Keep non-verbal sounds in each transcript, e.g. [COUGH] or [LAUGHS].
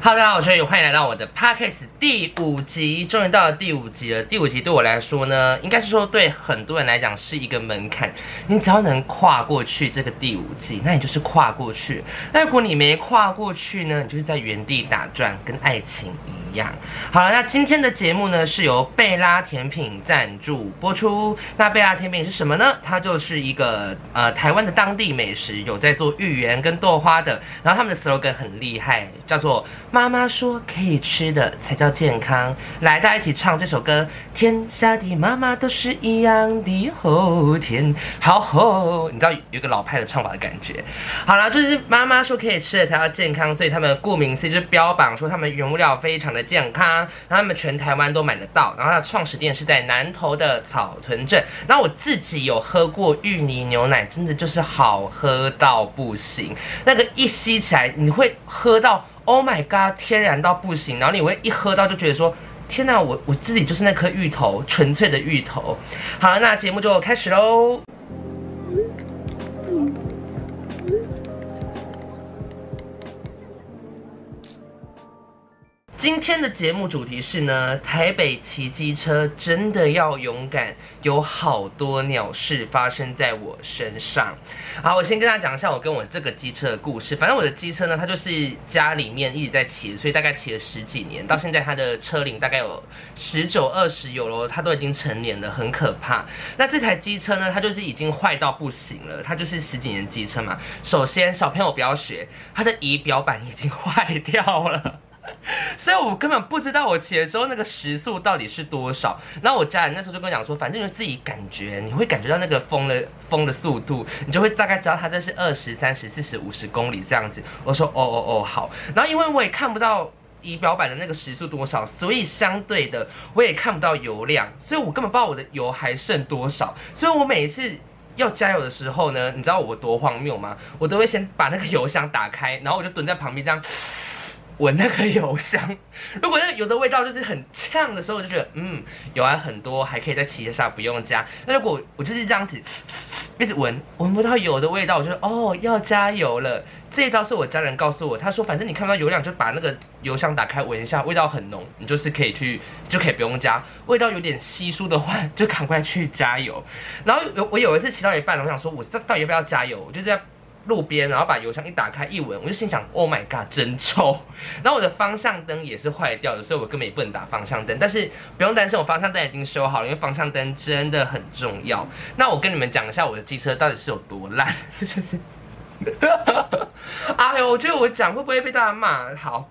哈喽，大家好，我是宇，欢迎来到我的 podcast 第五集，终于到了第五集了。第五集对我来说呢，应该是说对很多人来讲是一个门槛。你只要能跨过去这个第五集，那你就是跨过去。那如果你没跨过去呢，你就是在原地打转，跟爱情一样。好了，那今天的节目呢是由贝拉甜品赞助播出。那贝拉甜品是什么呢？它就是一个呃台湾的当地美食，有在做芋圆跟豆花的。然后他们的 slogan 很厉害，叫做。妈妈说：“可以吃的才叫健康。”来，大家一起唱这首歌。天下的妈妈都是一样的后天，好吼！你知道有个老派的唱法的感觉。好了，就是妈妈说可以吃的才叫健康，所以他们顾名思义就是标榜说他们原物料非常的健康，然后他们全台湾都买得到。然后它的创始店是在南投的草屯镇。然后我自己有喝过芋泥牛奶，真的就是好喝到不行。那个一吸起来，你会喝到。Oh my god，天然到不行，然后你会一喝到就觉得说，天哪，我我自己就是那颗芋头，纯粹的芋头。好，那节目就开始喽。今天的节目主题是呢，台北骑机车真的要勇敢，有好多鸟事发生在我身上。好，我先跟大家讲一下我跟我这个机车的故事。反正我的机车呢，它就是家里面一直在骑，所以大概骑了十几年，到现在它的车龄大概有十九二十有了，它都已经成年了，很可怕。那这台机车呢，它就是已经坏到不行了，它就是十几年机车嘛。首先，小朋友不要学，它的仪表板已经坏掉了。[LAUGHS] 所以我根本不知道我骑的时候那个时速到底是多少。然后我家人那时候就跟我讲说，反正就自己感觉，你会感觉到那个风的风的速度，你就会大概知道它这是二十三十四十五十公里这样子。我说哦哦哦好。然后因为我也看不到仪表板的那个时速多少，所以相对的我也看不到油量，所以我根本不知道我的油还剩多少。所以我每一次要加油的时候呢，你知道我多荒谬吗？我都会先把那个油箱打开，然后我就蹲在旁边这样。闻那个油香，[LAUGHS] 如果那个油的味道就是很呛的时候，我就觉得嗯，油还很多，还可以在骑车上不用加。那如果我就是这样子一直闻，闻不到油的味道，我就哦要加油了。这一招是我家人告诉我，他说反正你看到油量，就把那个油箱打开闻一下，味道很浓，你就是可以去就可以不用加。味道有点稀疏的话，就赶快去加油。然后有我有一次骑到一半，我想说我到底要不要加油？我就这样。路边，然后把油箱一打开一闻，我就心想：Oh my god，真臭！[LAUGHS] 然后我的方向灯也是坏掉的，所以我根本也不能打方向灯。但是不用担心，我方向灯已经修好了，因为方向灯真的很重要。那我跟你们讲一下我的机车到底是有多烂，这 [LAUGHS] 就是，[LAUGHS] 哎呦，我觉得我讲会不会被大家骂？好。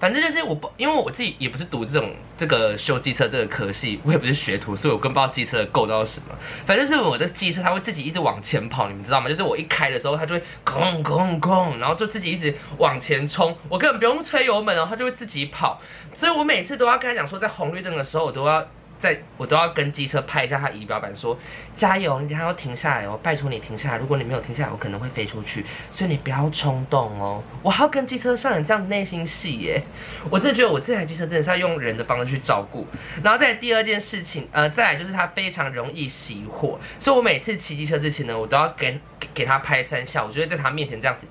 反正就是我不，因为我自己也不是读这种这个修机车这个科系，我也不是学徒，所以我更不知道机车的构造是什么。反正是我的机车，它会自己一直往前跑，你们知道吗？就是我一开的时候，它就会轰轰轰，然后就自己一直往前冲，我根本不用吹油门哦，它就会自己跑。所以我每次都要跟他讲说，在红绿灯的时候，我都要。在我都要跟机车拍一下它仪表板，说加油，你等下要停下来哦，拜托你停下来。如果你没有停下来，我可能会飞出去，所以你不要冲动哦。我还要跟机车上人这样内心戏耶，我真的觉得我这台机车真的是要用人的方式去照顾。然后再第二件事情，呃，再来就是它非常容易熄火，所以我每次骑机车之前呢，我都要给给它拍三下，我就会在它面前这样子。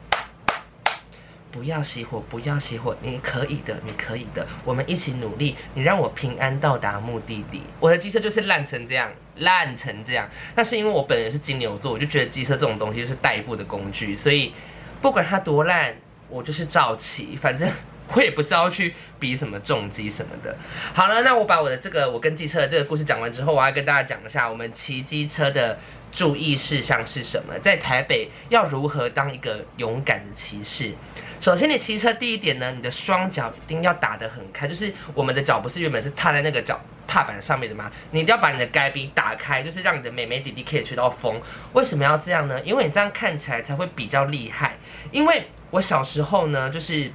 不要熄火，不要熄火，你可以的，你可以的，我们一起努力，你让我平安到达目的地。我的机车就是烂成这样，烂成这样，那是因为我本人是金牛座，我就觉得机车这种东西就是代步的工具，所以不管它多烂，我就是照骑，反正我也不是要去比什么重机什么的。好了，那我把我的这个我跟机车的这个故事讲完之后，我要跟大家讲一下我们骑机车的注意事项是什么，在台北要如何当一个勇敢的骑士。首先，你骑车第一点呢，你的双脚一定要打得很开，就是我们的脚不是原本是踏在那个脚踏板上面的吗？你一定要把你的该边打开，就是让你的妹妹弟弟可以吹到风。为什么要这样呢？因为你这样看起来才会比较厉害。因为我小时候呢，就是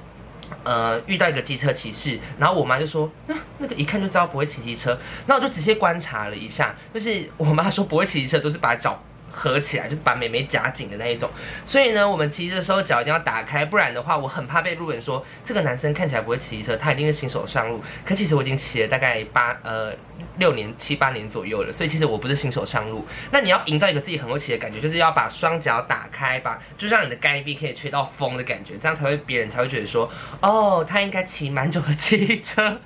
呃遇到一个机车骑士，然后我妈就说，那、那个一看就知道不会骑机车，那我就直接观察了一下，就是我妈说不会骑机车都是把脚。合起来，就是把美眉夹紧的那一种。所以呢，我们骑的时候脚一定要打开，不然的话，我很怕被路人说这个男生看起来不会骑车，他一定是新手上路。可其实我已经骑了大概八呃六年七八年左右了，所以其实我不是新手上路。那你要营造一个自己很会骑的感觉，就是要把双脚打开，把就让你的该臂可以吹到风的感觉，这样才会别人才会觉得说，哦，他应该骑蛮久的汽车。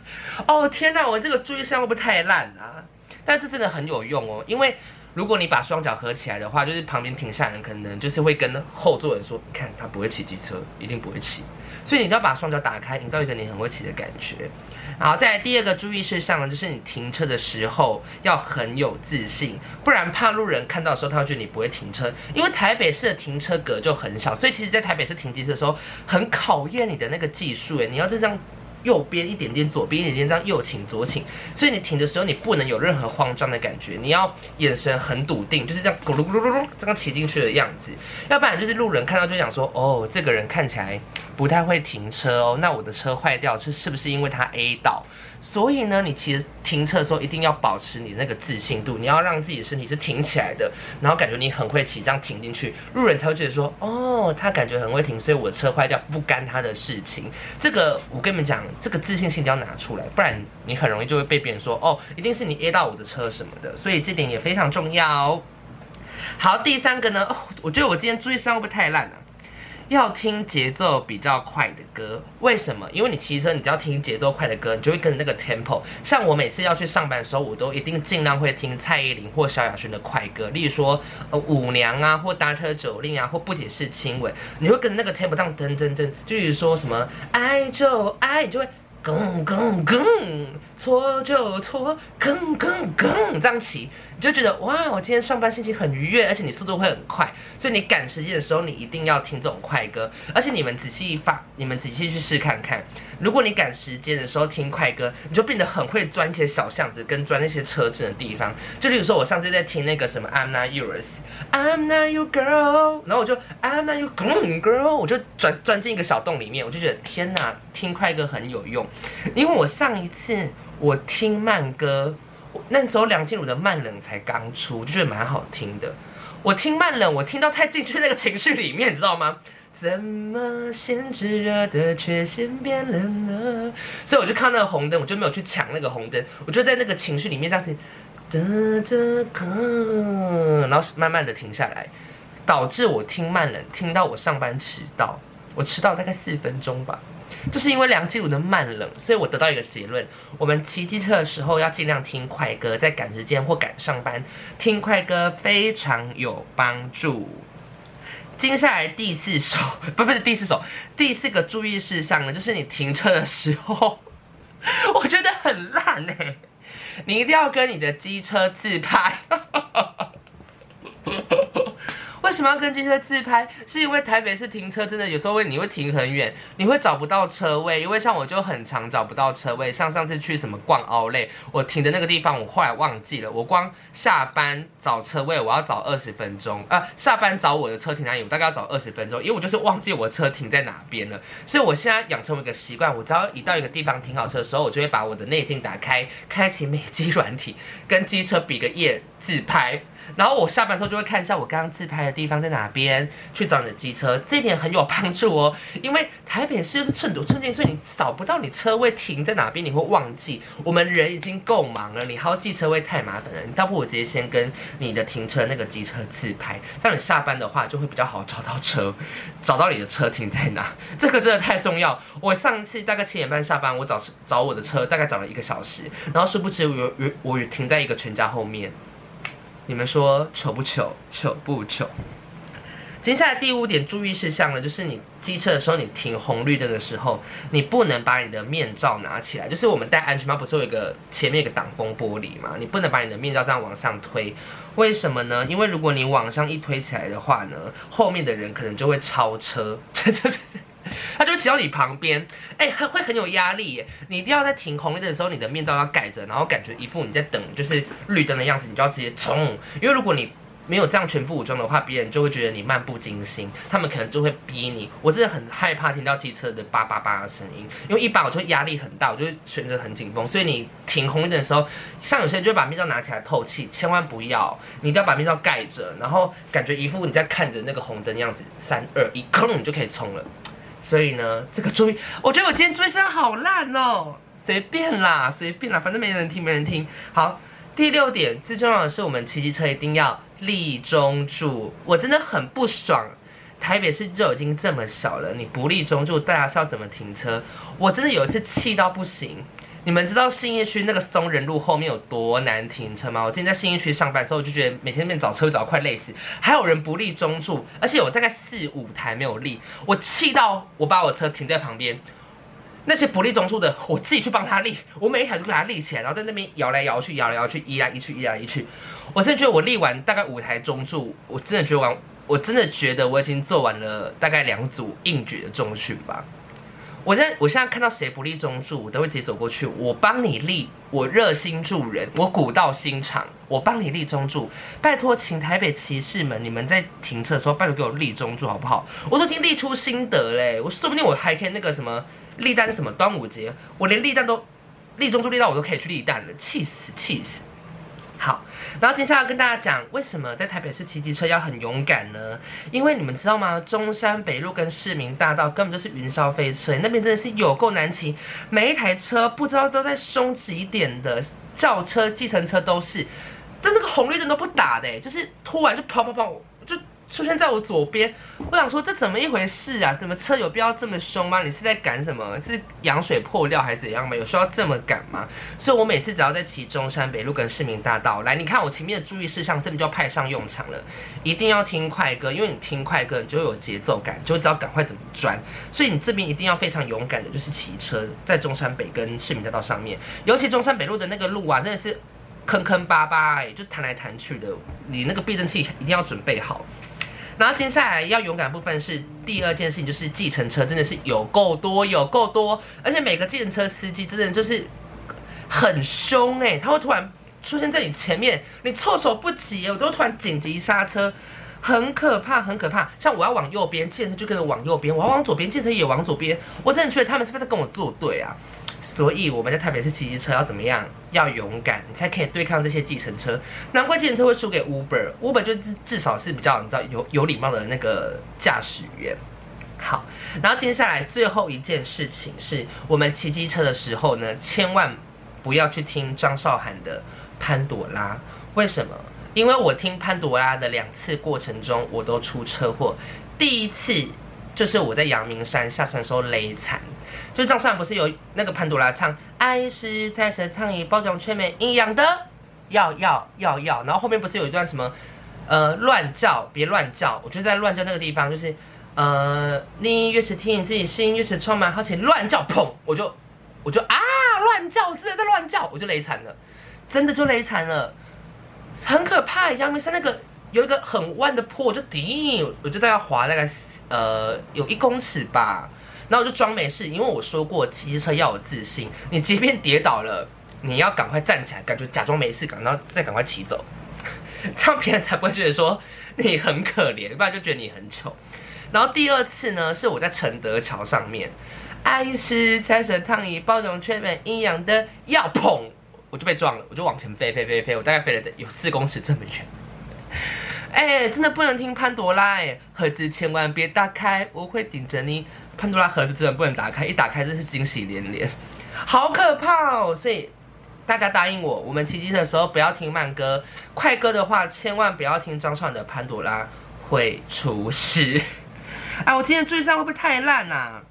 哦天哪，我这个注意事项会不会太烂啊？但这真的很有用哦，因为如果你把双脚合起来的话，就是旁边停下人可能就是会跟后座人说，看他不会骑机车，一定不会骑。所以你都要把双脚打开，营造一个你很会骑的感觉。好，再来第二个注意事项呢，就是你停车的时候要很有自信，不然怕路人看到的时候，他会觉得你不会停车。因为台北市的停车格就很小，所以其实在台北市停机车的时候，很考验你的那个技术诶，你要这样。右边一点点，左边一点点，这样右倾左倾，所以你停的时候你不能有任何慌张的感觉，你要眼神很笃定，就是这样咕噜咕噜噜噜这样骑进去的样子，要不然就是路人看到就想说，哦，这个人看起来不太会停车哦，那我的车坏掉，这是不是因为他 A 到？所以呢，你其实停车的时候一定要保持你那个自信度，你要让自己的身体是挺起来的，然后感觉你很会骑，这样停进去，路人才会觉得说，哦，他感觉很会停，所以我车坏掉不干他的事情。这个我跟你们讲，这个自信心一定要拿出来，不然你很容易就会被别人说，哦，一定是你 A 到我的车什么的。所以这点也非常重要。好，第三个呢，我觉得我今天注意事项会不会太烂了？要听节奏比较快的歌，为什么？因为你骑车，你只要听节奏快的歌，你就会跟着那个 tempo。像我每次要去上班的时候，我都一定尽量会听蔡依林或萧亚轩的快歌，例如说呃舞娘啊，或搭车酒令啊，或不解释亲吻，你会跟着那个 tempo 这样噔噔噔，就比如说什么爱就爱，你就会。更更更，错就错，更更更，这样骑你就觉得哇，我今天上班心情很愉悦，而且你速度会很快，所以你赶时间的时候，你一定要听这种快歌。而且你们仔细发，你们仔细去试看看，如果你赶时间的时候听快歌，你就变得很会钻一些小巷子，跟钻那些车子的地方。就例如说我上次在听那个什么 I'm Not Yours，I'm Not Your Girl，然后我就 I'm Not Your Girl，我就钻钻进一个小洞里面，我就觉得天哪，听快歌很有用。因为我上一次我听慢歌，那时候梁静茹的《慢冷》才刚出，就觉得蛮好听的。我听慢冷，我听到太进去那个情绪里面，你知道吗？怎么先炙热的却先变冷了？所以我就看那个红灯，我就没有去抢那个红灯，我就在那个情绪里面这样子，哒哒吭，然后慢慢的停下来，导致我听慢冷，听到我上班迟到，我迟到大概四分钟吧。就是因为梁静茹的慢冷，所以我得到一个结论：我们骑机车的时候要尽量听快歌，在赶时间或赶上班，听快歌非常有帮助。接下来第四首，[LAUGHS] 不不是第四首，第四个注意事项呢，就是你停车的时候，[LAUGHS] 我觉得很烂欸，你一定要跟你的机车自拍。为什么要跟机车自拍？是因为台北市停车真的有时候会，你会停很远，你会找不到车位。因为像我就很常找不到车位，像上次去什么逛奥莱，我停的那个地方我后来忘记了。我光下班找车位，我要找二十分钟啊！下班找我的车停哪里，我大概要找二十分钟，因为我就是忘记我车停在哪边了。所以我现在养成一个习惯，我只要一到一个地方停好车的时候，我就会把我的内镜打开，开启美肌软体，跟机车比个耶自拍。然后我下班的时候就会看一下我刚刚自拍的地方在哪边，去找你的机车，这一点很有帮助哦。因为台北市就是寸土寸金，所以你找不到你车位停在哪边，你会忘记。我们人已经够忙了，你还要记车位太麻烦了。你倒不如直接先跟你的停车那个机车自拍，这样你下班的话就会比较好找到车，找到你的车停在哪。这个真的太重要。我上次大概七点半下班，我找找我的车大概找了一个小时，然后殊不知我我我停在一个全家后面。你们说糗不糗？糗不糗？接下来第五点注意事项呢，就是你机车的时候，你停红绿灯的时候，你不能把你的面罩拿起来。就是我们戴安全帽不是有一个前面一个挡风玻璃嘛？你不能把你的面罩这样往上推。为什么呢？因为如果你往上一推起来的话呢，后面的人可能就会超车。[LAUGHS] 他就骑到你旁边，哎，很会很有压力耶。你一定要在停红绿灯的时候，你的面罩要盖着，然后感觉一副你在等就是绿灯的样子，你就要直接冲。因为如果你没有这样全副武装的话，别人就会觉得你漫不经心，他们可能就会逼你。我真的很害怕听到机车的叭叭叭的声音，因为一般我就压力很大，我就会选择很紧绷。所以你停红绿灯的时候，像有些人就会把面罩拿起来透气，千万不要，你一定要把面罩盖着，然后感觉一副你在看着那个红灯样子，三二一，吭，你就可以冲了。所以呢，这个注意，我觉得我今天注意声好烂哦，随便啦，随便啦，反正没人听，没人听。好，第六点，最重要的是，我们骑机车一定要。立中柱，我真的很不爽。台北市就已经这么小了，你不立中柱，大家是要怎么停车？我真的有一次气到不行。你们知道信义区那个松仁路后面有多难停车吗？我今天在信义区上班之后，我就觉得每天那边找车找得快累死。还有人不立中柱，而且有大概四五台没有立，我气到我把我车停在旁边。那些不立中柱的，我自己去帮他立，我每一台都给他立起来，然后在那边摇来摇去，摇来摇去，移来移去，移来移去。我真的觉得我立完大概五台中柱，我真的觉得完，我真的觉得我已经做完了大概两组硬举的重训吧。我现在我现在看到谁不立中柱，我都会直接走过去，我帮你立，我热心助人，我古道心肠，我帮你立中柱。拜托，请台北骑士们，你们在停车的时候，拜托给我立中柱好不好？我都已经立出心得嘞，我说不定我还可以那个什么。立蛋什么？端午节，我连立蛋都立中柱立到我都可以去立蛋了，气死气死！好，然后接下来跟大家讲，为什么在台北市骑机车要很勇敢呢？因为你们知道吗？中山北路跟市民大道根本就是云霄飞车，那边真的是有够难骑，每一台车不知道都在凶几点的，轿车、计程车都是，但那个红绿灯都不打的，就是突然就跑跑跑。出现在我左边，我想说这怎么一回事啊？怎么车有必要这么凶吗？你是在赶什么？是羊水破掉还是怎样吗？有需要这么赶吗？所以我每次只要在骑中山北路跟市民大道，来，你看我前面的注意事项，这边就要派上用场了。一定要听快歌，因为你听快歌，你就会有节奏感，就会知道赶快怎么转。所以你这边一定要非常勇敢的，就是骑车在中山北跟市民大道上面，尤其中山北路的那个路啊，真的是坑坑巴巴，哎，就弹来弹去的，你那个避震器一定要准备好。然后接下来要勇敢部分是第二件事情，就是计程车真的是有够多，有够多，而且每个计程车司机真的就是很凶哎，他会突然出现在你前面，你措手不及，我都突然紧急刹车，很可怕，很可怕。像我要往右边，计程车就跟着往右边；我要往左边，计程车也往左边。我真的觉得他们是不是在跟我作对啊？所以我们在台北市骑机车要怎么样？要勇敢，你才可以对抗这些计程车。难怪计程车会输给 Uber，Uber 就至至少是比较你知道有有礼貌的那个驾驶员。好，然后接下来最后一件事情是我们骑机车的时候呢，千万不要去听张韶涵的《潘朵拉》。为什么？因为我听《潘朵拉》的两次过程中，我都出车祸。第一次就是我在阳明山下山的时候勒惨。就张韶涵不是有那个潘朵拉唱“爱是彩色糖衣包装全没营养的，要要要要”，然后后面不是有一段什么呃乱叫别乱叫，我就在乱叫那个地方，就是呃你越是听你自己心越是充满好奇乱叫，砰我就我就啊乱叫，我真的在乱叫，我就雷惨了，真的就雷惨了，很可怕。阳明山那个有一个很弯的坡，我就顶，我就大概滑大概呃有一公尺吧。然后我就装没事，因为我说过骑车要有自信。你即便跌倒了，你要赶快站起来，感觉假装没事，然后再赶快骑走，[LAUGHS] 这样别人才不会觉得说你很可怜，不然就觉得你很丑。然后第二次呢，是我在承德桥上面，爱是彩色糖衣包容全没营养的药棚，我就被撞了，我就往前飞飞飞飞，我大概飞了有四公尺这么远。哎，真的不能听潘多拉哎，盒子千万别打开，我会顶着你。潘多拉盒子真的不能打开，一打开真是惊喜连连，好可怕哦！所以大家答应我，我们骑机车的时候不要听慢歌，快歌的话千万不要听张韶涵的《潘多拉》，会出事。哎，[LAUGHS] 我今天注意上会不会太烂啊？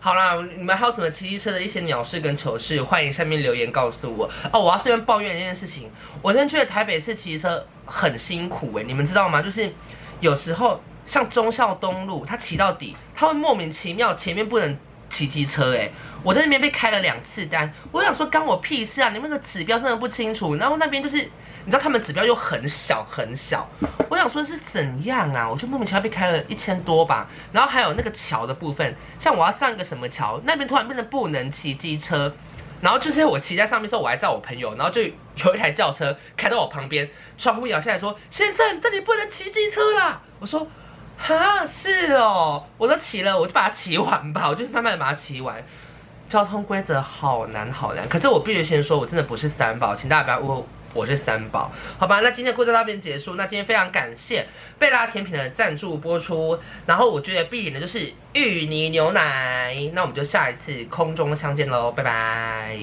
好啦，你们还有什么骑机车的一些鸟事跟糗事，欢迎下面留言告诉我。哦，我要顺便抱怨一件事情，我真的觉得台北市骑车很辛苦哎，你们知道吗？就是有时候。像忠孝东路，他骑到底，他会莫名其妙前面不能骑机车哎，我在那边被开了两次单，我想说关我屁事啊！你们的指标真的不清楚，然后那边就是你知道他们指标又很小很小，我想说是怎样啊？我就莫名其妙被开了一千多吧，然后还有那个桥的部分，像我要上一个什么桥，那边突然变得不能骑机车，然后就是我骑在上面时候，我还载我朋友，然后就有一台轿车开到我旁边，窗户摇下来说：“先生，这里不能骑机车啦。”我说：“哈，是哦，我都骑了，我就把它骑完吧，我就慢慢把它骑完。”交通规则好难好难，可是我必须先说，我真的不是三宝，请大家不要误会。我是三宝，好吧，那今天的故事到这边结束。那今天非常感谢贝拉甜品的赞助播出，然后我觉得必点的就是芋泥牛奶。那我们就下一次空中相见喽，拜拜。